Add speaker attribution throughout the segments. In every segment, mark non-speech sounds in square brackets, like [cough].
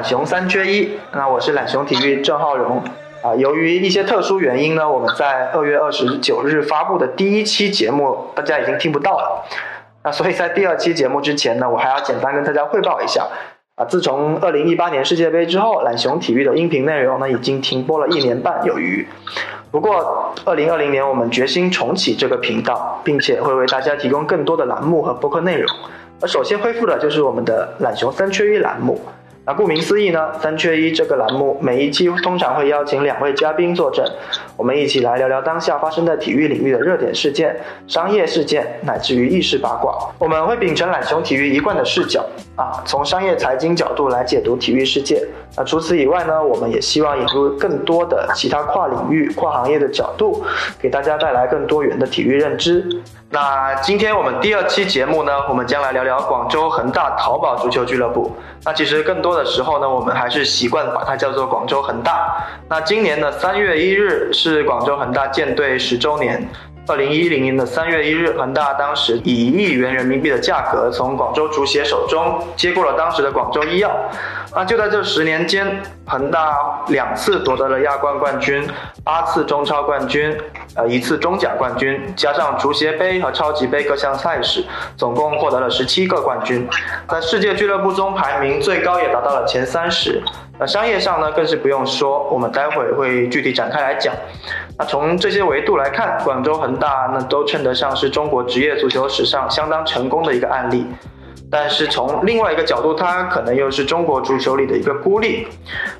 Speaker 1: 懒熊三缺一。那我是懒熊体育郑浩荣。啊，由于一些特殊原因呢，我们在二月二十九日发布的第一期节目，大家已经听不到了。那所以在第二期节目之前呢，我还要简单跟大家汇报一下。啊，自从二零一八年世界杯之后，懒熊体育的音频内容呢已经停播了一年半有余。不过，二零二零年我们决心重启这个频道，并且会为大家提供更多的栏目和播客内容。而首先恢复的就是我们的懒熊三缺一栏目。那顾名思义呢，三缺一这个栏目每一期通常会邀请两位嘉宾坐镇，我们一起来聊聊当下发生在体育领域的热点事件、商业事件，乃至于意识八卦。我们会秉承懒熊体育一贯的视角啊，从商业财经角度来解读体育世界。那除此以外呢，我们也希望引入更多的其他跨领域、跨行业的角度，给大家带来更多元的体育认知。那今天我们第二期节目呢，我们将来聊聊广州恒大淘宝足球俱乐部。那其实更多的时候呢，我们还是习惯把它叫做广州恒大。那今年的三月一日是广州恒大建队十周年。二零一零年的三月一日，恒大当时以一亿元人民币的价格从广州足协手中接过了当时的广州医药。那就在这十年间，恒大两次夺得了亚冠冠军，八次中超冠军，呃，一次中甲冠军，加上足协杯和超级杯各项赛事，总共获得了十七个冠军，在世界俱乐部中排名最高也达到了前三十。那商业上呢，更是不用说，我们待会会具体展开来讲。那从这些维度来看，广州恒大那都称得上是中国职业足球史上相当成功的一个案例。但是从另外一个角度，它可能又是中国足球里的一个孤立。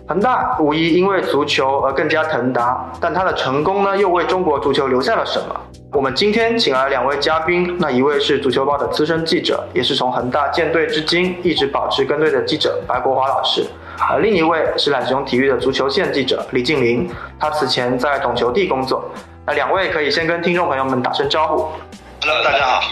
Speaker 1: 恒大无疑因为足球而更加腾达，但它的成功呢，又为中国足球留下了什么？我们今天请来两位嘉宾，那一位是足球报的资深记者，也是从恒大建队至今一直保持跟队的记者白国华老师，而另一位是懒熊体育的足球线记者李静林，他此前在懂球帝工作。那两位可以先跟听众朋友们打声招呼。
Speaker 2: Hello，大家好。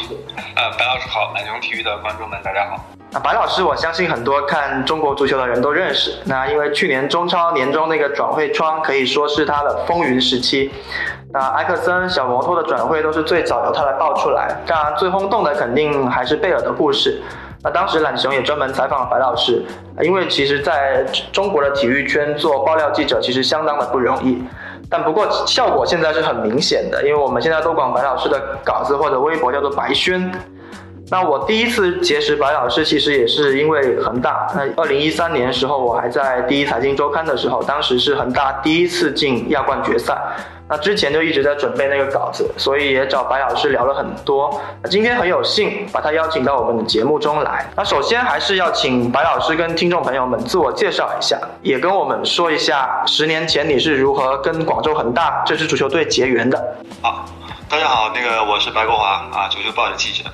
Speaker 2: 呃，白老师好，懒熊体育的观众们大家好。
Speaker 1: 那白老师，我相信很多看中国足球的人都认识。那因为去年中超年终那个转会窗可以说是他的风云时期。那埃克森、小摩托的转会都是最早由他来爆出来。当然，最轰动的肯定还是贝尔的故事。那当时懒熊也专门采访了白老师，因为其实在中国的体育圈做爆料记者其实相当的不容易。但不过效果现在是很明显的，因为我们现在都管白老师的稿子或者微博叫做白宣。那我第一次结识白老师，其实也是因为恒大。那二零一三年时候，我还在第一财经周刊的时候，当时是恒大第一次进亚冠决赛。那之前就一直在准备那个稿子，所以也找白老师聊了很多。那今天很有幸把他邀请到我们的节目中来。那首先还是要请白老师跟听众朋友们自我介绍一下，也跟我们说一下十年前你是如何跟广州恒大这支足球队结缘的。
Speaker 2: 好，大家好，那个我是白国华啊，足球报的记者。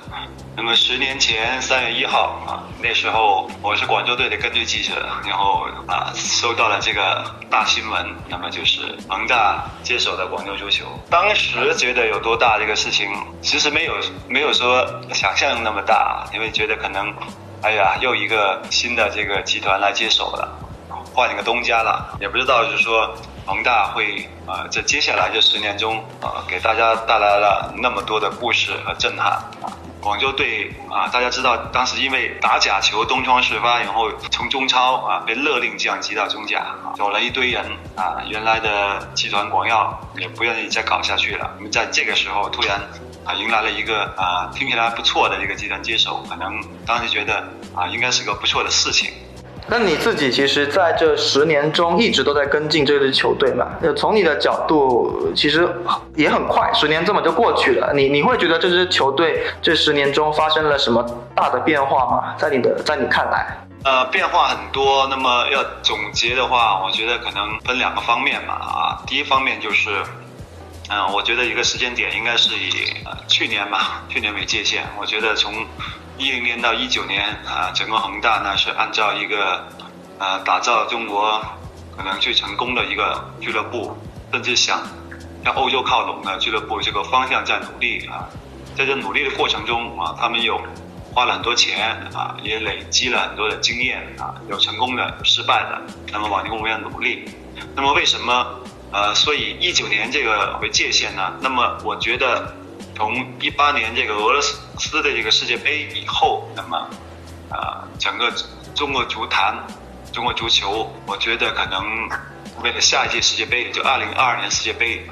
Speaker 2: 那么十年前三月一号啊，那时候我是广州队的跟队记者，然后啊收到了这个大新闻，那么就是恒大接手了广州足球。当时觉得有多大这个事情，其实没有没有说想象那么大，因为觉得可能，哎呀，又一个新的这个集团来接手了，换一个东家了，也不知道就是说恒大会啊在接下来这十年中啊给大家带来了那么多的故事和震撼啊。广州队啊，大家知道当时因为打假球东窗事发，然后从中超啊被勒令降级到中甲，走了一堆人啊，原来的集团广药也不愿意再搞下去了。那么在这个时候突然啊迎来了一个啊听起来不错的一个集团接手，可能当时觉得啊应该是个不错的事情。
Speaker 1: 那你自己其实在这十年中一直都在跟进这支球队嘛？呃从你的角度，其实也很快，十年这么就过去了。你你会觉得这支球队这十年中发生了什么大的变化吗？在你的在你看来？
Speaker 2: 呃，变化很多。那么要总结的话，我觉得可能分两个方面嘛。啊，第一方面就是，嗯，我觉得一个时间点应该是以去年嘛，去年为界限。我觉得从一零年到一九年啊，整个恒大呢是按照一个呃打造中国可能最成功的一个俱乐部，甚至想向欧洲靠拢的俱乐部这个方向在努力啊。在这努力的过程中啊，他们有花了很多钱啊，也累积了很多的经验啊，有成功的，有失败的，那么往这个方向努力。那么为什么呃，所以一九年这个为界限呢？那么我觉得。从一八年这个俄罗斯的这个世界杯以后，那么，呃，整个中国足坛中国足球，我觉得可能为了下一届世界杯，就二零二二年世界杯，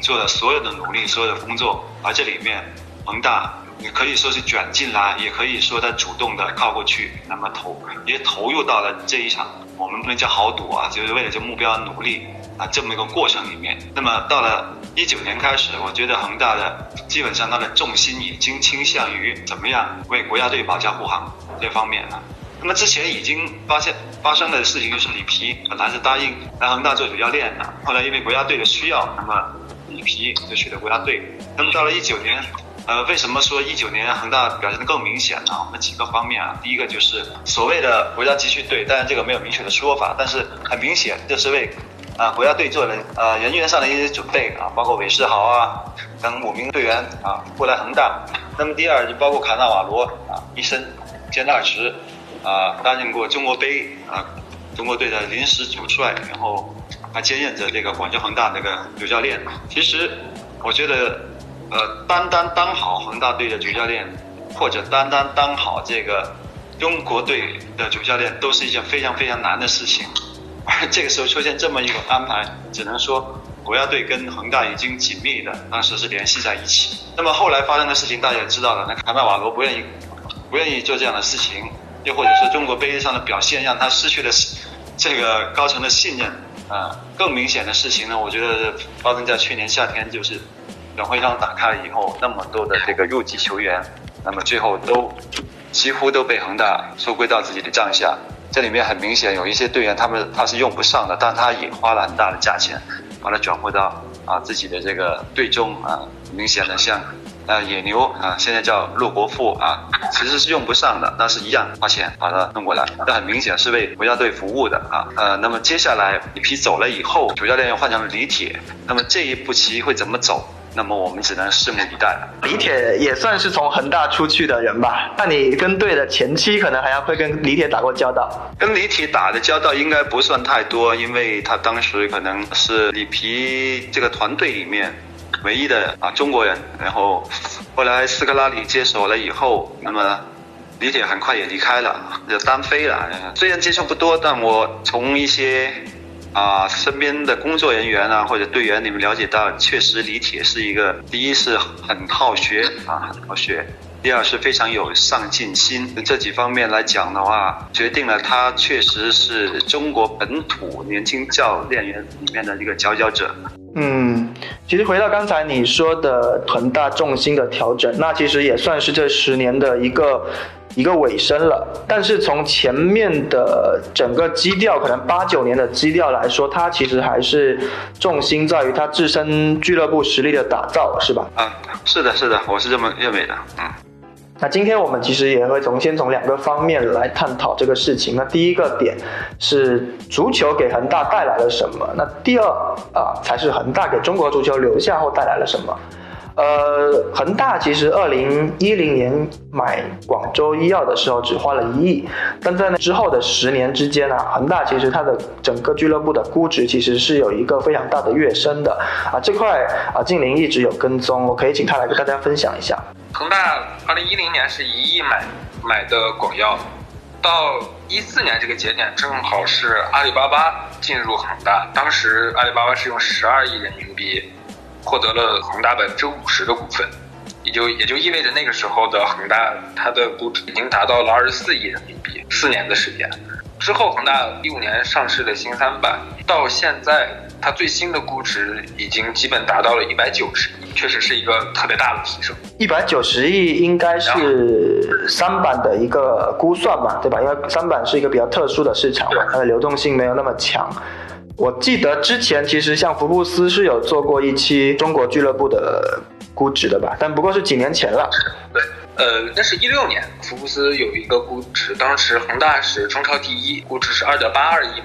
Speaker 2: 做了所有的努力，所有的工作。而这里面，恒大也可以说是卷进来，也可以说他主动的靠过去，那么投也投入到了这一场，我们不能叫豪赌啊，就是为了这目标努力啊，这么一个过程里面。那么到了一九年开始，我觉得恒大的基本上他的重心已经倾向于怎么样为国家队保驾护航这方面了。那么之前已经发现发生的事情就是里皮本来是答应来恒大做主教练的，后来因为国家队的需要，那么里皮就去了国家队。那么到了一九年，呃，为什么说一九年恒大表现的更明显呢？我们几个方面啊，第一个就是所谓的国家集训队，当然这个没有明确的说法，但是很明显这是为啊国家队做了呃人员上的一些准备啊，包括韦世豪啊等五名队员啊过来恒大。那么第二就包括卡纳瓦罗啊一身兼二职。啊，担任过中国杯啊，中国队的临时主帅，然后还兼任着这个广州恒大这个主教练。其实，我觉得，呃，单单当好恒大队的主教练，或者单单当好这个中国队的主教练，都是一件非常非常难的事情。而 [laughs] 这个时候出现这么一个安排，只能说国家队跟恒大已经紧密的当时是联系在一起。那么后来发生的事情大家也知道了，那卡纳瓦罗不愿意不愿意做这样的事情。又或者说中国杯上的表现让他失去了这个高层的信任啊，更明显的事情呢，我觉得发生在去年夏天，就是转会窗打开以后，那么多的这个入籍球员，那么最后都几乎都被恒大收归到自己的帐下。这里面很明显有一些队员，他们他是用不上的，但他也花了很大的价钱把他转会到啊自己的这个队中啊，明显的像。呃，野牛啊，现在叫陆国富啊，[laughs] 其实是用不上的，但是一样花钱把它弄过来，这很明显是为国家队服务的啊。呃，那么接下来一批走了以后，主教练又换成了李铁，那么这一步棋会怎么走？那么我们只能拭目以待了。
Speaker 1: 李铁也算是从恒大出去的人吧？那你跟队的前期可能还要会跟李铁打过交道？
Speaker 2: 跟李铁打的交道应该不算太多，因为他当时可能是里皮这个团队里面。唯一的啊中国人，然后后来斯科拉里接手了以后，那么李铁很快也离开了，就单飞了。虽然接触不多，但我从一些啊身边的工作人员啊或者队员你们了解到，确实李铁是一个第一是很好学啊很好学，第二是非常有上进心。这几方面来讲的话，决定了他确实是中国本土年轻教练员里面的一个佼佼者。
Speaker 1: 嗯，其实回到刚才你说的恒大重心的调整，那其实也算是这十年的一个一个尾声了。但是从前面的整个基调，可能八九年的基调来说，它其实还是重心在于它自身俱乐部实力的打造，是吧？
Speaker 2: 嗯，是的，是的，我是这么认为的，嗯。
Speaker 1: 那今天我们其实也会从先从两个方面来探讨这个事情。那第一个点是足球给恒大带来了什么？那第二啊才是恒大给中国足球留下后带来了什么？呃，恒大其实二零一零年买广州医药的时候只花了一亿，但在那之后的十年之间啊，恒大其实它的整个俱乐部的估值其实是有一个非常大的跃升的啊。这块啊，静林一直有跟踪，我可以请他来跟大家分享一下。
Speaker 3: 恒大二零一零年是一亿买买的广药，到一四年这个节点正好是阿里巴巴进入恒大，当时阿里巴巴是用十二亿人民币获得了恒大百分之五十的股份，也就也就意味着那个时候的恒大它的估值已经达到了二十四亿人民币，四年的时间。之后恒大一五年上市的新三板，到现在它最新的估值已经基本达到了一百九十亿，确实是一个特别大的提升。
Speaker 1: 一百九十亿应该是三板的一个估算嘛，对吧？因为三板是一个比较特殊的市场嘛，它的流动性没有那么强。我记得之前其实像福布斯是有做过一期中国俱乐部的估值的吧，但不过是几年前了。
Speaker 3: 对。呃，那是一六年，福布斯有一个估值，当时恒大是中超第一，估值是二点八二亿。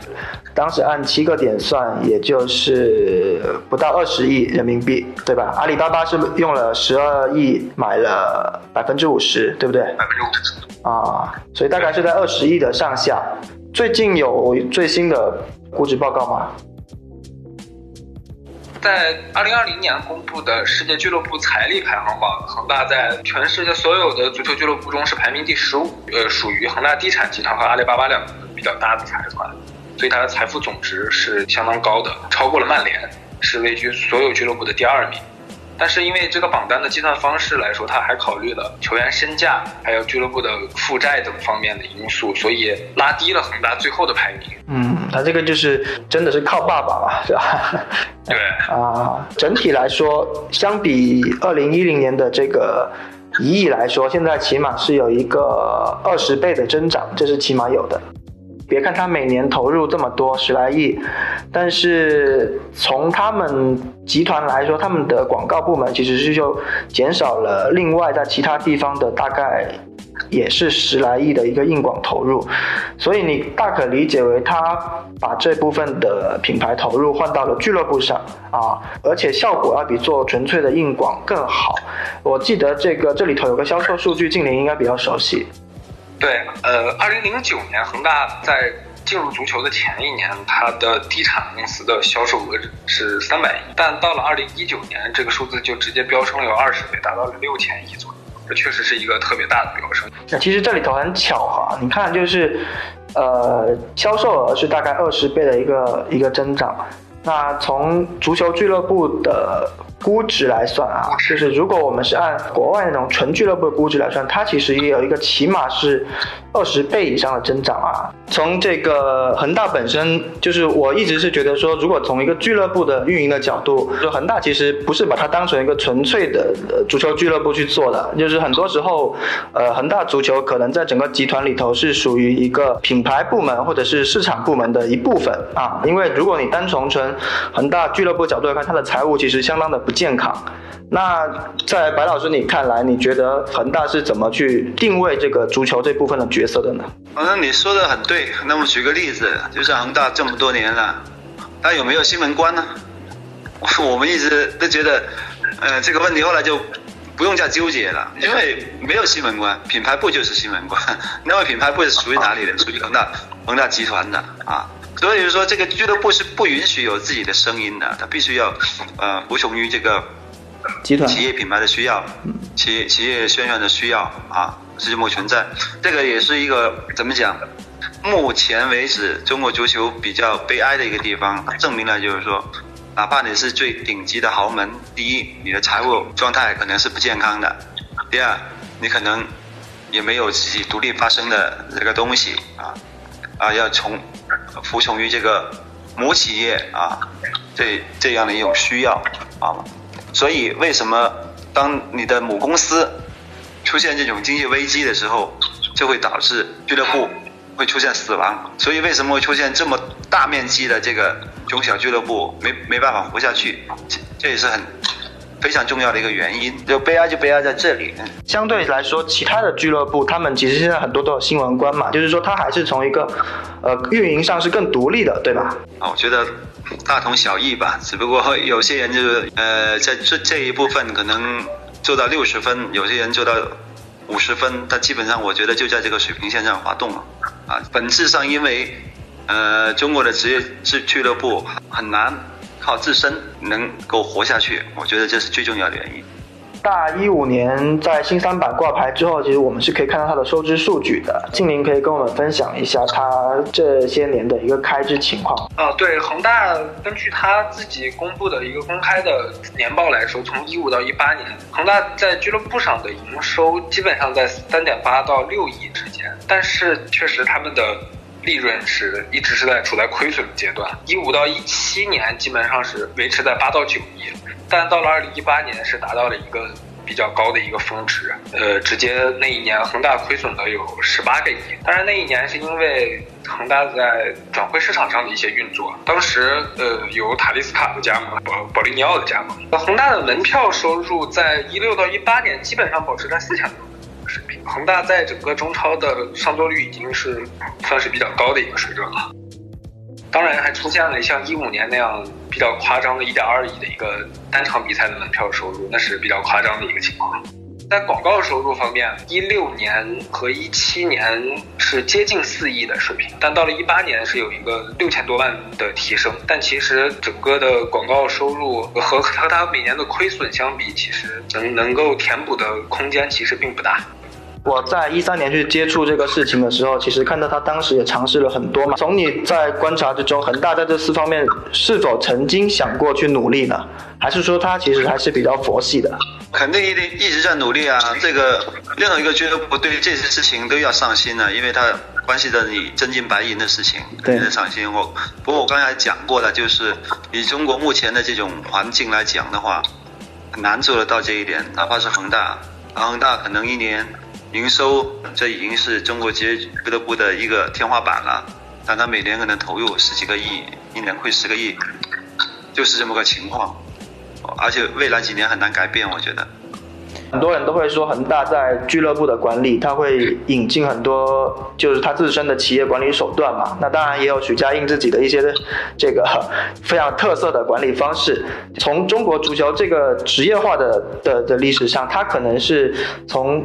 Speaker 1: 当时按七个点算，也就是不到二十亿人民币，对吧？阿里巴巴是用了十二亿买了百分之五十，对不对？
Speaker 3: 百分之五十。
Speaker 1: 啊，所以大概是在二十亿的上下。最近有最新的估值报告吗？
Speaker 3: 在二零二零年公布的世界俱乐部财力排行榜，恒大在全世界所有的足球俱乐部中是排名第十五，呃，属于恒大地产集团和阿里巴巴两个比较大的财团。所以它的财富总值是相当高的，超过了曼联，是位居所有俱乐部的第二名。但是因为这个榜单的计算方式来说，它还考虑了球员身价，还有俱乐部的负债等方面的因素，所以拉低了恒大最后的排名。
Speaker 1: 嗯，他这个就是真的是靠爸爸嘛，是吧？
Speaker 3: 对
Speaker 1: 啊，整体来说，相比二零一零年的这个一亿来说，现在起码是有一个二十倍的增长，这是起码有的。别看他每年投入这么多十来亿，但是从他们集团来说，他们的广告部门其实是就减少了另外在其他地方的大概也是十来亿的一个硬广投入，所以你大可理解为他把这部分的品牌投入换到了俱乐部上啊，而且效果要比做纯粹的硬广更好。我记得这个这里头有个销售数据，静玲应该比较熟悉。
Speaker 3: 对，呃，二零零九年恒大在进入足球的前一年，它的地产公司的销售额是三百亿，但到了二零一九年，这个数字就直接飙升了有二十倍，达到了六千亿左右。这确实是一个特别大的飙升。
Speaker 1: 那其实这里头很巧哈，你看就是，呃，销售额是大概二十倍的一个一个增长。那从足球俱乐部的估值来算啊，就是如果我们是按国外那种纯俱乐部的估值来算，它其实也有一个起码是二十倍以上的增长啊。从这个恒大本身，就是我一直是觉得说，如果从一个俱乐部的运营的角度，就恒大其实不是把它当成一个纯粹的足球俱乐部去做的，就是很多时候，呃，恒大足球可能在整个集团里头是属于一个品牌部门或者是市场部门的一部分啊。因为如果你单从纯恒大俱乐部角度来看，它的财务其实相当的不健康。那在白老师你看来，你觉得恒大是怎么去定位这个足球这部分的角色的呢？
Speaker 2: 反正你说的很对。那我举个例子，就是恒大这么多年了，它有没有新闻官呢？[laughs] 我们一直都觉得，呃，这个问题后来就不用再纠结了，因为没有新闻官，品牌部就是新闻官。[laughs] 那么品牌部是属于哪里的？属于恒大恒大集团的啊。所以说，这个俱乐部是不允许有自己的声音的，它必须要，呃，服从于这个
Speaker 1: 集团
Speaker 2: 企业品牌的需要，企业企业宣传的需要啊，是这么存在。这个也是一个怎么讲？目前为止，中国足球比较悲哀的一个地方，证明了就是说，哪怕你是最顶级的豪门，第一，你的财务状态可能是不健康的；第二，你可能也没有自己独立发声的这个东西啊，啊，要从。服从于这个母企业啊，这这样的一种需要啊，所以为什么当你的母公司出现这种经济危机的时候，就会导致俱乐部会出现死亡？所以为什么会出现这么大面积的这个中小俱乐部没没办法活下去？这也是很。非常重要的一个原因，就悲哀就悲哀在这里。
Speaker 1: 相对来说，其他的俱乐部，他们其实现在很多都有新闻官嘛，就是说他还是从一个，呃，运营上是更独立的，对吧？
Speaker 2: 啊，我觉得大同小异吧，只不过有些人就是，呃，在这这一部分可能做到六十分，有些人做到五十分，他基本上我觉得就在这个水平线上滑动了。啊，本质上因为，呃，中国的职业俱俱乐部很难。靠自身能够活下去，我觉得这是最重要的原因。
Speaker 1: 大一五年在新三板挂牌之后，其实我们是可以看到它的收支数据的。静林可以跟我们分享一下它这些年的一个开支情况。
Speaker 3: 啊，对，恒大根据他自己公布的一个公开的年报来说，从一五到一八年，恒大在俱乐部上的营收基本上在三点八到六亿之间，但是确实他们的。利润是一直是在处在亏损的阶段，一五到一七年基本上是维持在八到九亿，但到了二零一八年是达到了一个比较高的一个峰值，呃，直接那一年恒大亏损了有十八个亿。当然那一年是因为恒大在转会市场上的一些运作，当时呃有塔利斯卡的加盟，保保利尼奥的加盟，恒大的门票收入在一六到一八年基本上保持在四千多。恒大在整个中超的上座率已经是算是比较高的一个水准了，当然还出现了像一五年那样比较夸张的一点二亿的一个单场比赛的门票收入，那是比较夸张的一个情况。在广告收入方面，一六年和一七年是接近四亿的水平，但到了一八年是有一个六千多万的提升。但其实整个的广告收入和和它每年的亏损相比，其实能能够填补的空间其实并不大。
Speaker 1: 我在一三年去接触这个事情的时候，其实看到他当时也尝试了很多嘛。从你在观察之中，恒大在这四方面是否曾经想过去努力呢？还是说他其实还是比较佛系的？
Speaker 2: 肯定一定一直在努力啊！这个任何一个俱乐部对这些事情都要上心啊，因为它关系到你真金白银的事情，
Speaker 1: 对，
Speaker 2: 上心。我不过我刚才讲过了，就是以中国目前的这种环境来讲的话，很难做得到这一点。哪怕是恒大，恒大可能一年营收这已经是中国职业俱乐部的一个天花板了，但他每年可能投入十几个亿，一年亏十个亿，就是这么个情况。而且未来几年很难改变，我觉得。
Speaker 1: 很多人都会说恒大在俱乐部的管理，他会引进很多就是他自身的企业管理手段嘛。那当然也有许家印自己的一些这个非常特色的管理方式。从中国足球这个职业化的的的历史上，他可能是从。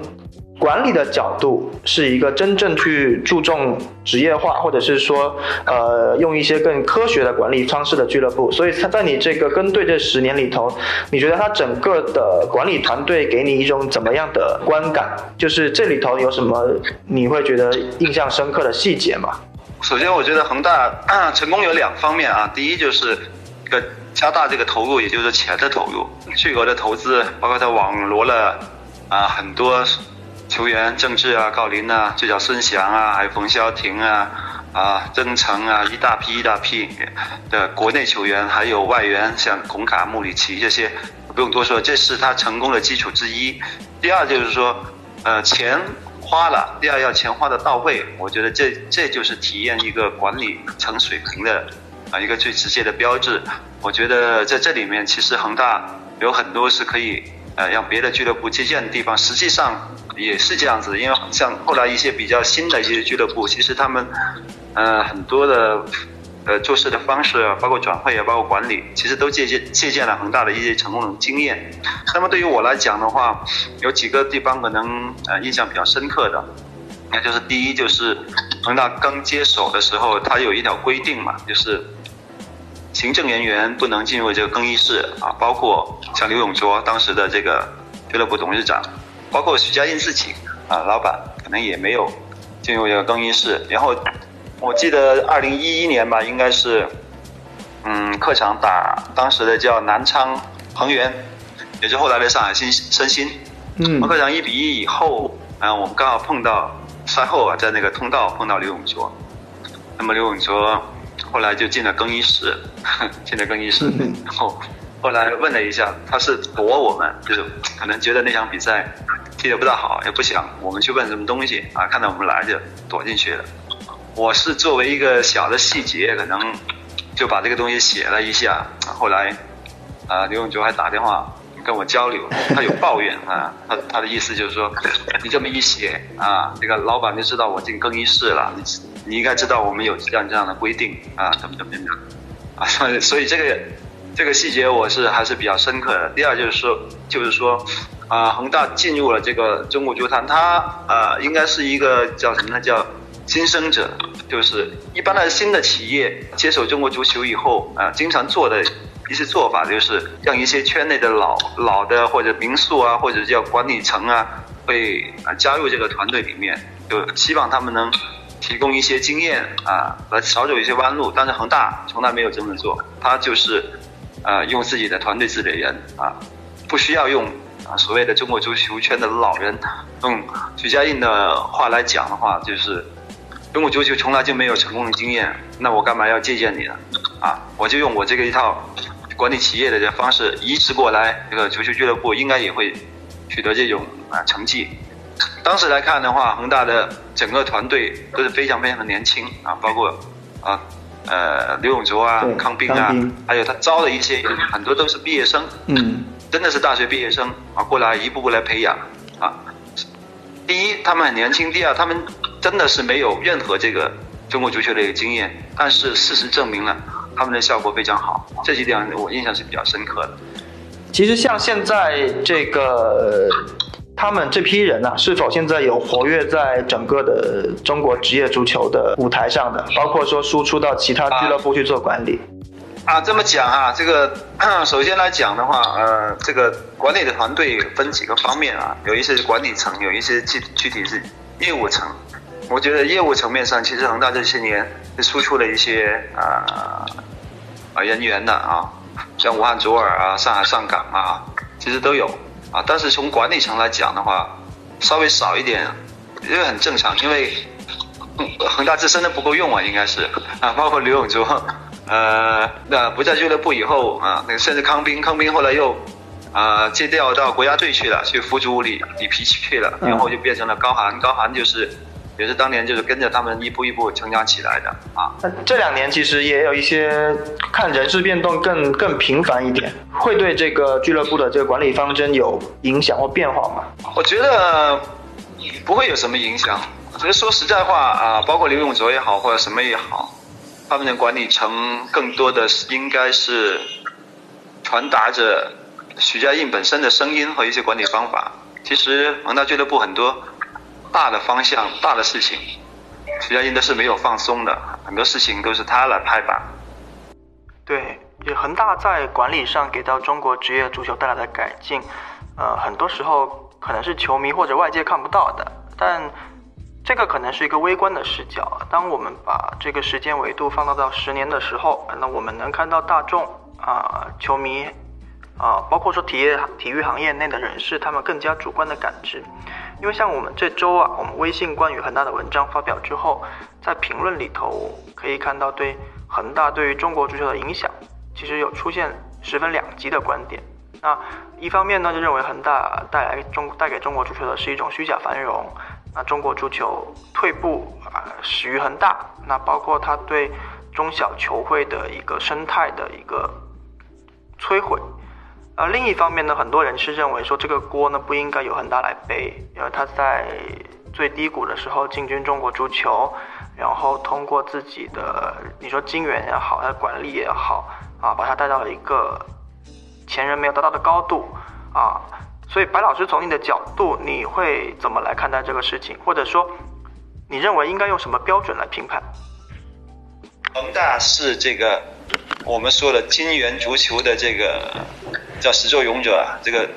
Speaker 1: 管理的角度是一个真正去注重职业化，或者是说，呃，用一些更科学的管理方式的俱乐部。所以他在你这个跟队这十年里头，你觉得他整个的管理团队给你一种怎么样的观感？就是这里头有什么你会觉得印象深刻的细节吗？
Speaker 2: 首先，我觉得恒大成功有两方面啊，第一就是个加大这个投入，也就是钱的投入，巨额的投资，包括他网罗了啊很多。球员郑智啊、郜林啊，就叫孙祥啊，还有冯潇霆啊、啊曾诚啊，一大批一大批的国内球员，还有外援，像孔卡、穆里奇这些，不用多说，这是他成功的基础之一。第二就是说，呃，钱花了，第二要钱花的到位，我觉得这这就是体验一个管理层水平的啊一个最直接的标志。我觉得在这里面，其实恒大有很多是可以呃让别的俱乐部借鉴的地方，实际上。也是这样子，因为像后来一些比较新的一些俱乐部，其实他们，呃，很多的，呃，做事的方式，包括转会啊，包括管理，其实都借鉴借鉴了恒大的一些成功的经验。那么对于我来讲的话，有几个地方可能呃印象比较深刻的，那就是第一就是恒大刚接手的时候，它有一条规定嘛，就是行政人员不能进入这个更衣室啊，包括像刘永卓当时的这个俱乐部董事长。包括许家印自己啊，老板可能也没有进入这个更衣室。然后我记得二零一一年吧，应该是嗯客场打当时的叫南昌恒源，也是后来的上海新申鑫。嗯。客场一比一以后，啊，我们刚好碰到赛后啊，在那个通道碰到刘永卓。那么刘永卓后来就进了更衣室，[laughs] 进了更衣室，然后后来问了一下，他是躲我们，就是可能觉得那场比赛。踢得不大好，也不想我们去问什么东西啊，看到我们来就躲进去了。我是作为一个小的细节，可能就把这个东西写了一下。后来啊，刘永洲还打电话跟我交流，他有抱怨啊，他他的意思就是说，[laughs] 你这么一写啊，这个老板就知道我进更衣室了，你你应该知道我们有这样这样的规定啊，怎么怎么样啊，所 [laughs] 以所以这个这个细节我是还是比较深刻的。第二就是说，就是说。啊，恒大进入了这个中国足坛，它啊应该是一个叫什么呢？叫新生者，就是一般的新的企业接手中国足球以后啊，经常做的一些做法就是让一些圈内的老老的或者民宿啊，或者叫管理层啊，会啊加入这个团队里面，就希望他们能提供一些经验啊，来少走一些弯路。但是恒大从来没有这么做，他就是呃用自己的团队自己人啊，不需要用。啊，所谓的中国足球圈的老人，用许家印的话来讲的话，就是中国足球从来就没有成功的经验，那我干嘛要借鉴你呢？啊，我就用我这个一套管理企业的这方式移植过来，这个足球俱乐部应该也会取得这种啊成绩。当时来看的话，恒大的整个团队都是非常非常的年轻啊，包括啊呃刘永卓啊、康斌啊，还有他招的一些很多都是毕业生。嗯。真的是大学毕业生啊，过来一步步来培养啊。第一，他们很年轻；第二，他们真的是没有任何这个中国足球的一个经验。但是事实证明了，他们的效果非常好。这几点我印象是比较深刻的。
Speaker 1: 其实像现在这个他们这批人啊，是否现在有活跃在整个的中国职业足球的舞台上的？包括说输出到其他俱乐部去做管理。
Speaker 2: 啊，这么讲啊，这个 [clears throat] 首先来讲的话，呃，这个管理的团队分几个方面啊，有一些是管理层，有一些具具体是业务层。我觉得业务层面上，其实恒大这些年是输出了一些啊啊人员的啊，像武汉卓尔啊、上海上港啊，其实都有啊。但是从管理层来讲的话，稍微少一点，因为很正常，因为恒大自身的不够用啊，应该是啊，包括刘永卓。呃，那不在俱乐部以后啊，那个甚至康斌，康斌后来又啊借调到国家队去了，去辅助里里皮去了，然后就变成了高寒，高寒就是也是当年就是跟着他们一步一步成长起来的啊。
Speaker 1: 那这两年其实也有一些看人事变动更更频繁一点，会对这个俱乐部的这个管理方针有影响或变化吗？
Speaker 2: 我觉得不会有什么影响。其实说实在话啊，包括刘永灼也好，或者什么也好。他们的管理层更多的是应该是传达着许家印本身的声音和一些管理方法。其实恒大俱乐部很多大的方向、大的事情，徐家印都是没有放松的，很多事情都是他来拍板。
Speaker 1: 对，也恒大在管理上给到中国职业足球带来的改进，呃，很多时候可能是球迷或者外界看不到的，但。这个可能是一个微观的视角。当我们把这个时间维度放大到十年的时候，那我们能看到大众啊、球迷啊，包括说体育体育行业内的人士，他们更加主观的感知。因为像我们这周啊，我们微信关于恒大的文章发表之后，在评论里头可以看到对恒大对于中国足球的影响，其实有出现十分两极的观点。那一方面呢，就认为恒大带来中带给中国足球的是一种虚假繁荣。那中国足球退步啊，始于恒大。那包括他对中小球会的一个生态的一个摧毁。而另一方面呢，很多人是认为说这个锅呢不应该由恒大来背，因为他在最低谷的时候进军中国足球，然后通过自己的你说金源也好，他的管理也好啊，把他带到了一个前人没有达到的高度啊。所以，白老师从你的角度，你会怎么来看待这个事情？或者说，你认为应该用什么标准来评判？
Speaker 2: 恒大是这个我们说的金元足球的这个叫始作俑者，这个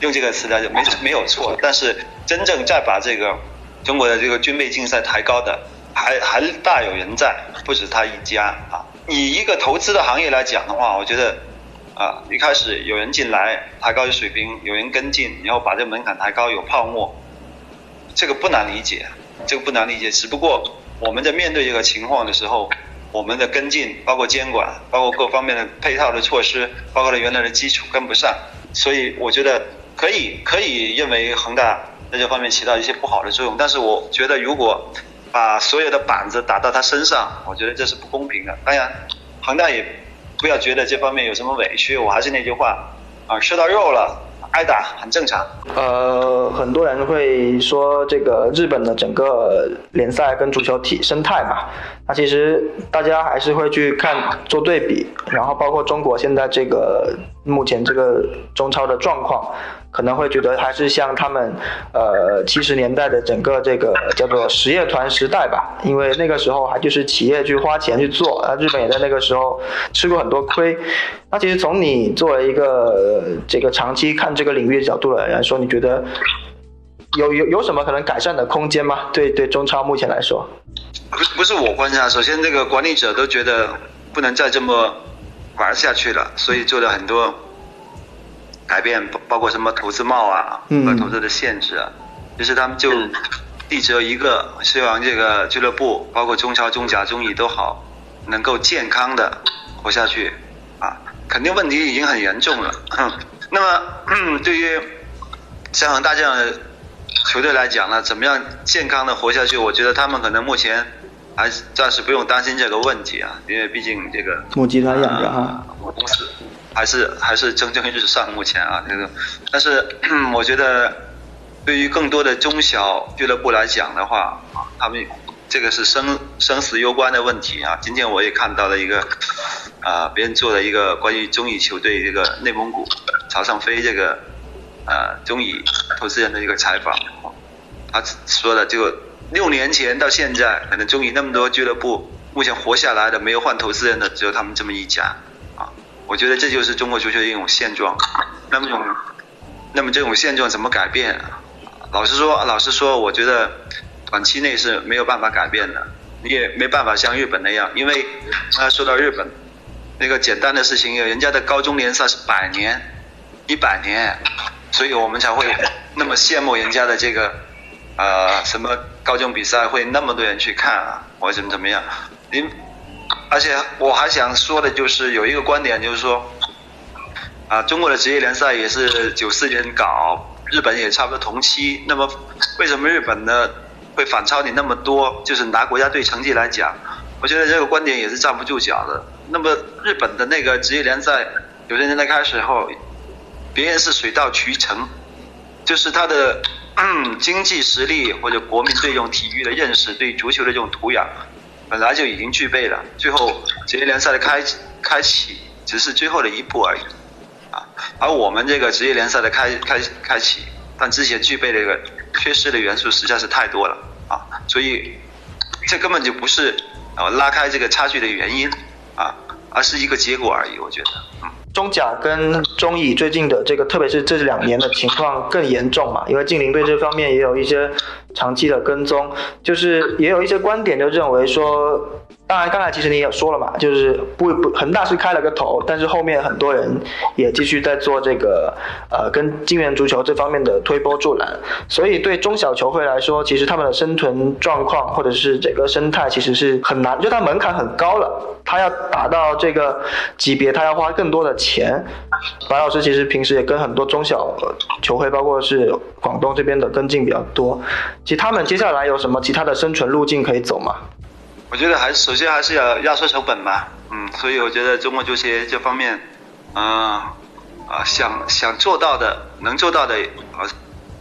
Speaker 2: 用这个词来就没没有错。但是，真正在把这个中国的这个军备竞赛抬高的，还还大有人在，不止他一家啊。以一个投资的行业来讲的话，我觉得。啊，一开始有人进来抬高水平，有人跟进，然后把这门槛抬高，有泡沫，这个不难理解，这个不难理解。只不过我们在面对这个情况的时候，我们的跟进，包括监管，包括各方面的配套的措施，包括了原来的基础跟不上，所以我觉得可以可以认为恒大在这方面起到一些不好的作用。但是我觉得如果把所有的板子打到他身上，我觉得这是不公平的。当然，恒大也。不要觉得这方面有什么委屈，我还是那句话，啊，吃到肉了，挨打很正常。
Speaker 1: 呃，很多人会说这个日本的整个联赛跟足球体生态嘛，那其实大家还是会去看做对比，然后包括中国现在这个目前这个中超的状况。可能会觉得还是像他们，呃，七十年代的整个这个叫做实业团时代吧，因为那个时候还就是企业去花钱去做，啊，日本也在那个时候吃过很多亏。那其实从你作为一个这个长期看这个领域的角度来说，你觉得有有有什么可能改善的空间吗？对对，中超目前来说，
Speaker 2: 不是不是我观察，首先这个管理者都觉得不能再这么玩下去了，所以做了很多。改变包包括什么投资帽啊和投资的限制啊，就是他们就立着一个希望这个俱乐部包括中超、中甲、中乙都好，能够健康的活下去啊，肯定问题已经很严重了。[clears throat] 那么 [clears throat] 对于像恒大这样的球队来讲呢，怎么样健康的活下去？我觉得他们可能目前还是暂时不用担心这个问题啊，因为毕竟这个
Speaker 1: 母集团养着哈，
Speaker 2: 公司。还是还是蒸蒸日上，目前啊，这个，但是 [clears throat] 我觉得，对于更多的中小俱乐部来讲的话，啊，他们这个是生生死攸关的问题啊。今天我也看到了一个，啊，别人做了一个关于中乙球队这个内蒙古朝上飞这个，呃，中乙投资人的一个采访，他说的就六年前到现在，可能中乙那么多俱乐部，目前活下来的没有换投资人的只有他们这么一家。啊我觉得这就是中国足球的一种现状。那么，那么这种现状怎么改变？老实说，老实说，我觉得短期内是没有办法改变的。你也没办法像日本那样，因为啊，说到日本，那个简单的事情，人家的高中联赛是百年、一百年，所以我们才会那么羡慕人家的这个呃什么高中比赛会那么多人去看啊，或怎么怎么样。您，而且我还想说的就是有一个观点，就是说啊，中国的职业联赛也是九四年搞，日本也差不多同期，那么为什么日本呢？会反超你那么多，就是拿国家队成绩来讲，我觉得这个观点也是站不住脚的。那么日本的那个职业联赛，有些人在开始后，别人是水到渠成，就是他的经济实力或者国民对这种体育的认识，对足球的这种土壤，本来就已经具备了。最后职业联赛的开开启只是最后的一步而已，啊，而我们这个职业联赛的开开开启，但之前具备的一个缺失的元素实在是太多了。啊，所以这根本就不是呃拉开这个差距的原因啊，而是一个结果而已。我觉得，嗯，
Speaker 1: 中甲跟中乙最近的这个，特别是这两年的情况更严重嘛，因为近邻对这方面也有一些长期的跟踪，就是也有一些观点就认为说。当然，刚才其实你也说了嘛，就是不不恒大是开了个头，但是后面很多人也继续在做这个呃跟金元足球这方面的推波助澜，所以对中小球会来说，其实他们的生存状况或者是整个生态其实是很难，就它门槛很高了，它要达到这个级别，它要花更多的钱。白老师其实平时也跟很多中小球会，包括是广东这边的跟进比较多，其他们接下来有什么其他的生存路径可以走吗？
Speaker 2: 我觉得还首先还是要压缩成本吧，嗯，所以我觉得中国足协这方面，啊想想做到的，能做到的，啊，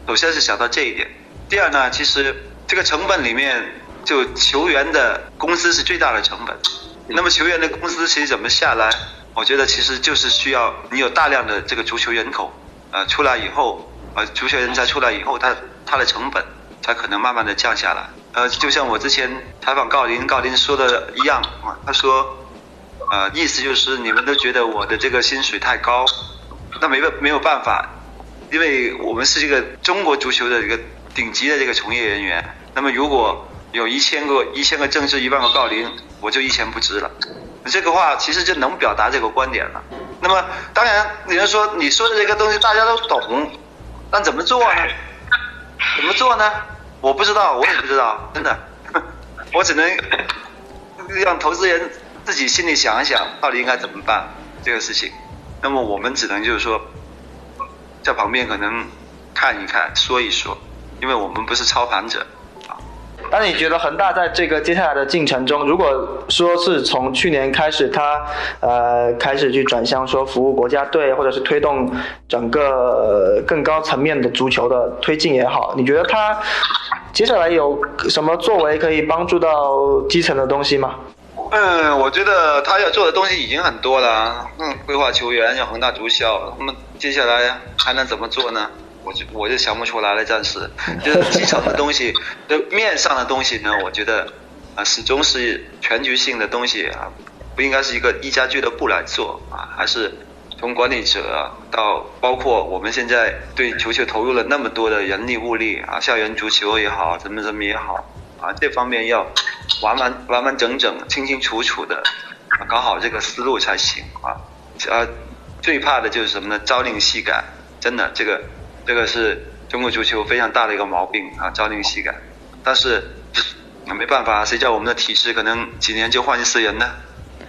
Speaker 2: 首先是想到这一点。第二呢，其实这个成本里面，就球员的工资是最大的成本。那么球员的工资其实怎么下来？我觉得其实就是需要你有大量的这个足球人口，呃，出来以后，呃，足球人才出来以后，他他的成本才可能慢慢的降下来。呃，就像我之前采访郜林，郜林说的一样啊，他说，呃，意思就是你们都觉得我的这个薪水太高，那没办没有办法，因为我们是一个中国足球的一个顶级的这个从业人员，那么如果有一千个一千个郑智，一万个郜林，我就一钱不值了。这个话其实就能表达这个观点了。那么当然，有人说你说的这个东西大家都懂，但怎么做呢？怎么做呢？我不知道，我也不知道，[laughs] 真的，我只能让投资人自己心里想一想，到底应该怎么办这个事情。那么我们只能就是说，在旁边可能看一看，说一说，因为我们不是操盘者。
Speaker 1: 那你觉得恒大在这个接下来的进程中，如果说是从去年开始，他呃开始去转向说服务国家队，或者是推动整个更高层面的足球的推进也好，你觉得他接下来有什么作为可以帮助到基层的东西吗？
Speaker 2: 嗯，我觉得他要做的东西已经很多了。嗯，规划球员，要恒大足校，那么接下来还能怎么做呢？我就我就想不出来了，暂时 [laughs] 就是基层的东西，就面上的东西呢，我觉得啊，始终是全局性的东西啊，不应该是一个一家俱乐部来做啊，还是从管理者到包括我们现在对球球投入了那么多的人力物力啊，校园足球也好，怎么怎么也好啊，这方面要完完完完整整、清清楚楚的搞好这个思路才行啊。呃，最怕的就是什么呢？朝令夕改，真的这个。这个是中国足球非常大的一个毛病啊，朝令夕改。但是没办法，谁叫我们的体制可能几年就换一次人呢？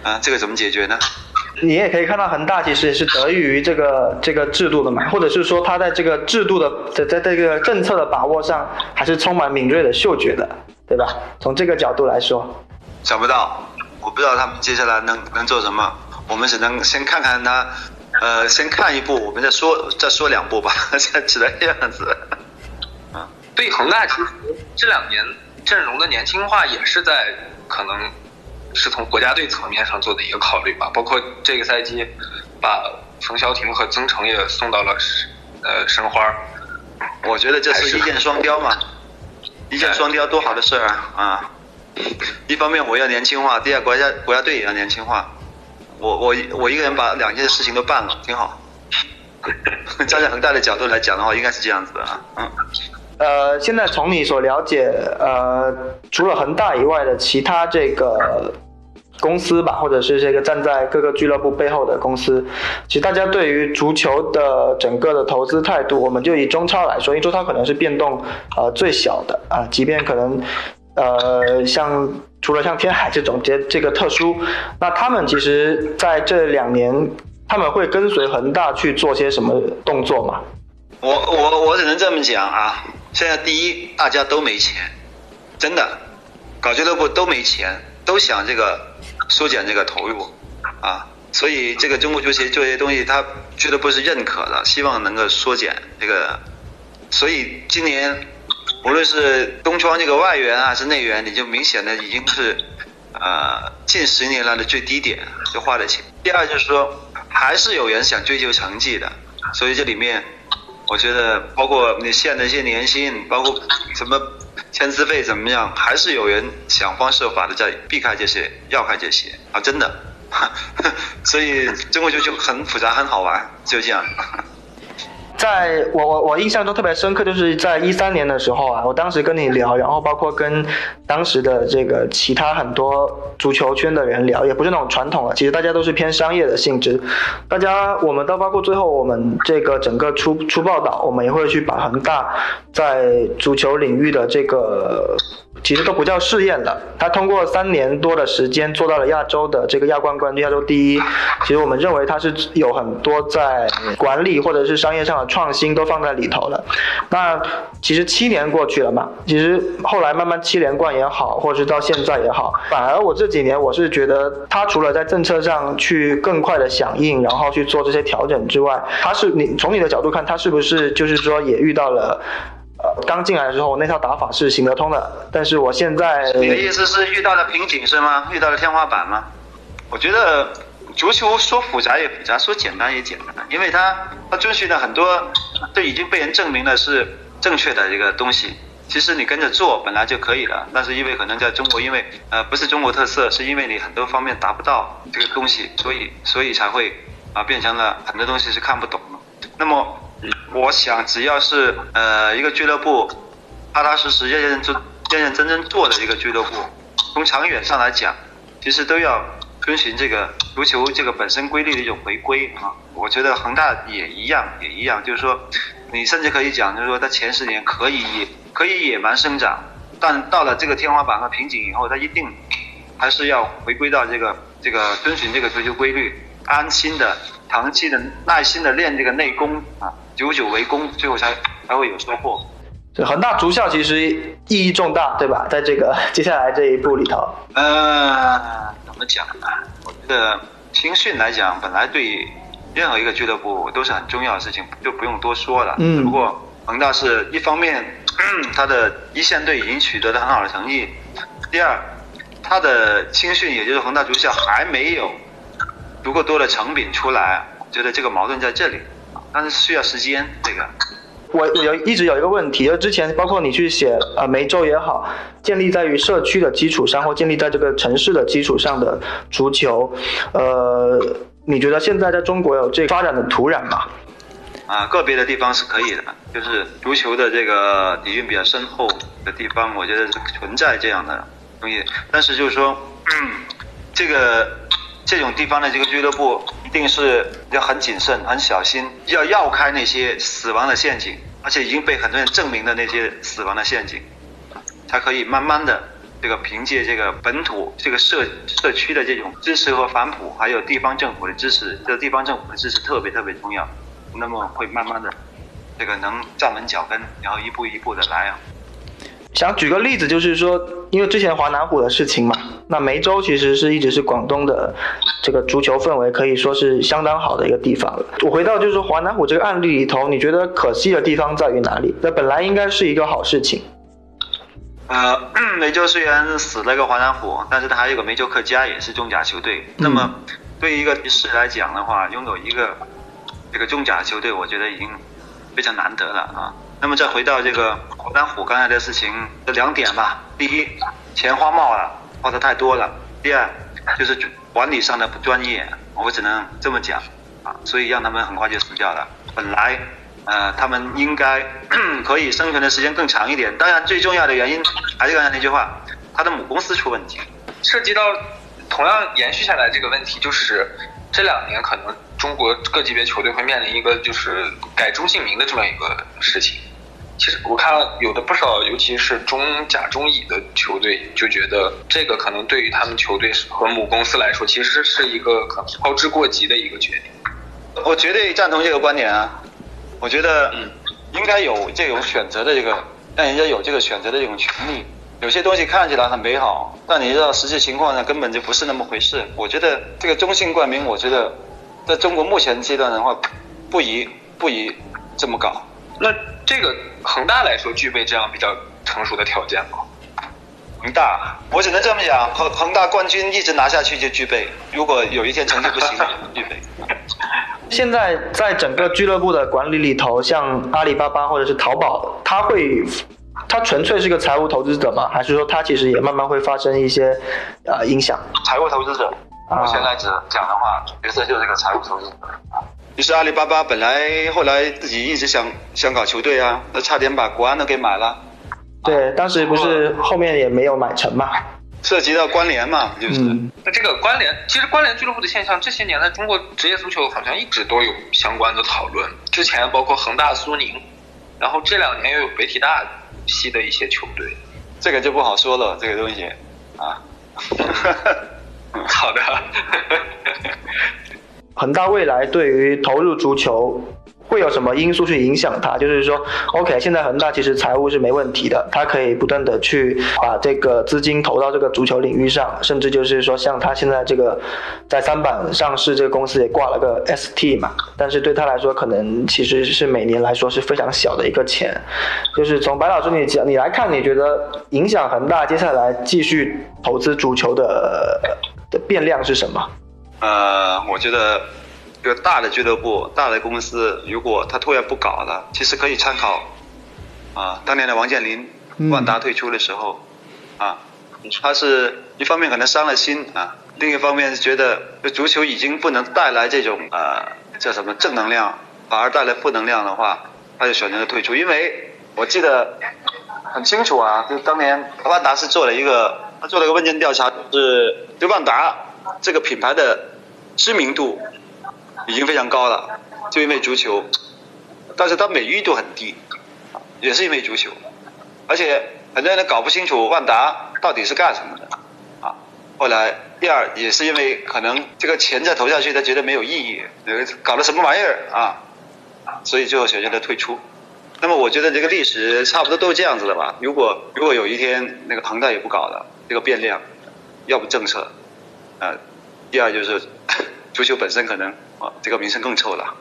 Speaker 2: 啊，这个怎么解决呢？
Speaker 1: 你也可以看到恒大其实也是得益于这个这个制度的嘛，或者是说他在这个制度的在在这个政策的把握上还是充满敏锐的嗅觉的，对吧？从这个角度来说，
Speaker 2: 想不到，我不知道他们接下来能能做什么，我们只能先看看他。呃，先看一部，我们再说，再说两部吧，[laughs] 只能这样子。
Speaker 3: 啊，对恒大其实这两年阵容的年轻化也是在可能是从国家队层面上做的一个考虑吧，包括这个赛季把冯潇霆和曾诚也送到了呃申花。
Speaker 2: 我觉得这是一箭双雕嘛，一箭双雕多好的事儿啊！啊，[laughs] 一方面我要年轻化，第二国家国家队也要年轻化。我我我一个人把两件事情都办了，挺好。[laughs] 站在恒大的角度来讲的话，应该是这样子的啊，嗯。
Speaker 1: 呃，现在从你所了解，呃，除了恒大以外的其他这个公司吧，或者是这个站在各个俱乐部背后的公司，其实大家对于足球的整个的投资态度，我们就以中超来说，因为中超可能是变动呃最小的啊，即便可能呃像除了像天海这种这这个特殊，那他们其实在这两年他们会跟随恒大去做些什么动作吗？
Speaker 2: 我我我只能这么讲啊。现在第一，大家都没钱，真的，搞俱乐部都没钱，都想这个缩减这个投入，啊，所以这个中国足协这些东西，他俱乐部是认可的，希望能够缩减这个，所以今年无论是东窗这个外援还是内援，你就明显的已经是呃近十年来的最低点，就花的钱。第二就是说，还是有人想追求成绩的，所以这里面。我觉得，包括你限的一些年薪，包括什么签字费怎么样，还是有人想方设法的在避开这些，绕开这些啊，真的。[laughs] 所以中国足球很复杂，很好玩，就这样。
Speaker 1: 在我我我印象中特别深刻，就是在一三年的时候啊，我当时跟你聊，然后包括跟当时的这个其他很多足球圈的人聊，也不是那种传统的，其实大家都是偏商业的性质。大家我们都包括最后我们这个整个出出报道，我们也会去把恒大在足球领域的这个。其实都不叫试验了，他通过三年多的时间做到了亚洲的这个亚冠冠军、亚洲第一。其实我们认为他是有很多在管理或者是商业上的创新都放在里头了。那其实七年过去了嘛，其实后来慢慢七连冠也好，或者是到现在也好，反而我这几年我是觉得他除了在政策上去更快的响应，然后去做这些调整之外，他是你从你的角度看，他是不是就是说也遇到了？刚进来的时候那套打法是行得通的，但是我现在
Speaker 2: 你的意思是遇到了瓶颈是吗？遇到了天花板吗？我觉得足球说复杂也复杂，说简单也简单，因为它它遵循了很多都已经被人证明了是正确的一个东西。其实你跟着做本来就可以了，但是因为可能在中国，因为呃不是中国特色，是因为你很多方面达不到这个东西，所以所以才会啊变成了很多东西是看不懂那么。我想，只要是呃一个俱乐部，踏踏实实、认认真认认真真做的一个俱乐部，从长远上来讲，其实都要遵循这个足球这个本身规律的一种回归啊。我觉得恒大也一样，也一样，就是说，你甚至可以讲，就是说，它前十年可以可以野蛮生长，但到了这个天花板和瓶颈以后，它一定还是要回归到这个这个遵循这个足球规律，安心的、长期的、耐心的练这个内功啊。久久为功，最后才才会有收获。
Speaker 1: 这恒大足校其实意义重大，对吧？在这个 [laughs] 接下来这一步里头，
Speaker 2: 呃，怎么讲呢？我觉得青训来讲，本来对任何一个俱乐部都是很重要的事情，就不用多说了。嗯。不过恒大是一方面，[clears throat] 他的一线队已经取得了很好的成绩；第二，他的青训，也就是恒大足校还没有足够多的成品出来。我觉得这个矛盾在这里。但是需要时间，这个。
Speaker 1: 我有一直有一个问题，就之前包括你去写呃梅州也好，建立在于社区的基础上，或建立在这个城市的基础上的足球，呃，你觉得现在在中国有这发展的土壤吗？
Speaker 2: 啊，个别的地方是可以的，就是足球的这个底蕴比较深厚的地方，我觉得是存在这样的东西。但是就是说，嗯这个这种地方的这个俱乐部。一定是要很谨慎、很小心，要绕开那些死亡的陷阱，而且已经被很多人证明的那些死亡的陷阱，才可以慢慢的这个凭借这个本土这个社社区的这种支持和反哺，还有地方政府的支持，这个地方政府的支持特别特别重要，那么会慢慢的这个能站稳脚跟，然后一步一步的来啊。
Speaker 1: 想举个例子，就是说，因为之前华南虎的事情嘛，那梅州其实是一直是广东的这个足球氛围可以说是相当好的一个地方了。我回到就是说华南虎这个案例里头，你觉得可惜的地方在于哪里？那本来应该是一个好事情。
Speaker 2: 呃，[coughs] 梅州虽然死了个华南虎，但是它还有个梅州客家，也是中甲球队。那么对于一个城市来讲的话，拥有一个这个中甲球队，我觉得已经非常难得了啊。那么再回到这个华南虎刚才的事情，这两点吧。第一，钱花冒了，花的太多了；第二，就是管理上的不专业。我只能这么讲啊，所以让他们很快就死掉了。本来呃他们应该 [clears throat] 可以生存的时间更长一点，当然最重要的原因还是刚才那句话，他的母公司出问题。
Speaker 3: 涉及到同样延续下来这个问题，就是这两年可能中国各级别球队会面临一个就是改中姓名的这么一个事情。其实我看有的不少，尤其是中甲、中乙的球队，就觉得这个可能对于他们球队和母公司来说，其实是一个可能操之过急的一个决定。
Speaker 2: 我绝对赞同这个观点啊！我觉得，嗯，应该有这种选择的这个，让人家有这个选择的这种权利。有些东西看起来很美好，但你知道实际情况呢，根本就不是那么回事。我觉得这个中性冠名，我觉得在中国目前阶段的话，不宜不宜这么搞。
Speaker 3: 那这个恒大来说，具备这样比较成熟的条件吗？
Speaker 2: 恒大，我只能这么讲，恒恒大冠军一直拿下去就具备。如果有一天成绩不行，具备。[laughs]
Speaker 1: 现在在整个俱乐部的管理里头，像阿里巴巴或者是淘宝，他会，他纯粹是个财务投资者吗？还是说他其实也慢慢会发生一些呃影响？
Speaker 2: 财务投资者，目前来讲讲的话，角色就是个财务投资者。其实阿里巴巴本来后来自己一直想想搞球队啊，那差点把国安都给买了。
Speaker 1: 对，当时不是后面也没有买成嘛。
Speaker 2: 涉及到关联嘛，就是。
Speaker 3: 那这个关联，其实关联俱乐部的现象，这些年来中国职业足球好像一直都有相关的讨论。之前包括恒大、苏宁，然后这两年又有北体大系的一些球队。
Speaker 2: 这个就不好说了，这个东西啊。[laughs]
Speaker 3: 好的。[laughs]
Speaker 1: 恒大未来对于投入足球会有什么因素去影响它？就是说，OK，现在恒大其实财务是没问题的，它可以不断的去把这个资金投到这个足球领域上，甚至就是说，像它现在这个在三板上市这个公司也挂了个 ST 嘛，但是对他来说，可能其实是每年来说是非常小的一个钱。就是从白老师你讲你来看，你觉得影响恒大接下来继续投资足球的的变量是什么？
Speaker 2: 呃，我觉得一个大的俱乐部、大的公司，如果他突然不搞了，其实可以参考啊，当年的王健林、万达退出的时候啊，他是一方面可能伤了心啊，另一方面是觉得足球已经不能带来这种呃叫什么正能量，反而带来负能量的话，他就选择了退出。因为我记得很清楚啊，就当年万达是做了一个，他做了一个问卷调查，就是对万达这个品牌的。知名度已经非常高了，就因为足球，但是它美誉度很低，也是因为足球，而且很多人都搞不清楚万达到底是干什么的啊。后来第二也是因为可能这个钱再投下去，他觉得没有意义，搞了什么玩意儿啊，所以最后选择了退出。那么我觉得这个历史差不多都是这样子的吧。如果如果有一天那个恒大也不搞了，这个变量，要不政策，呃，第二就是。足球本身可能啊，这个名声更臭了。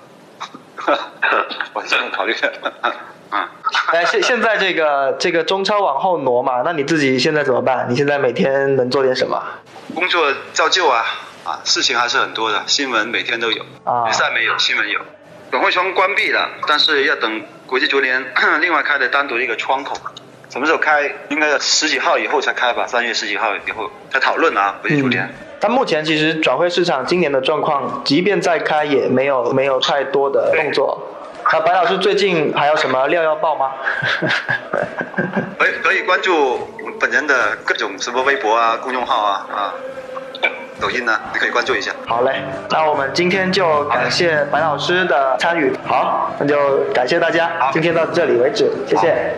Speaker 2: [laughs] 我这么考虑。
Speaker 1: 嗯。[laughs] 哎，现现在这个这个中超往后挪嘛，那你自己现在怎么办？你现在每天能做点什么？
Speaker 2: 工作照旧啊，啊，事情还是很多的，新闻每天都有。啊。比赛没有，新闻有。转会窗关闭了，但是要等国际足联 [coughs] 另外开的单独一个窗口。什么时候开？应该十几号以后才开吧？三月十几号以后才讨论啊，国际足联。
Speaker 1: 但目前其实转会市场今年的状况，即便再开也没有没有太多的动作。那白老师最近还有什么料要爆吗？[laughs]
Speaker 2: 可以可以关注本人的各种什么微博啊、公众号啊啊、抖音呢，你可以关注一下。
Speaker 1: 好嘞，那我们今天就感谢白老师的参与。好，那就感谢大家，今天到这里为止，谢谢。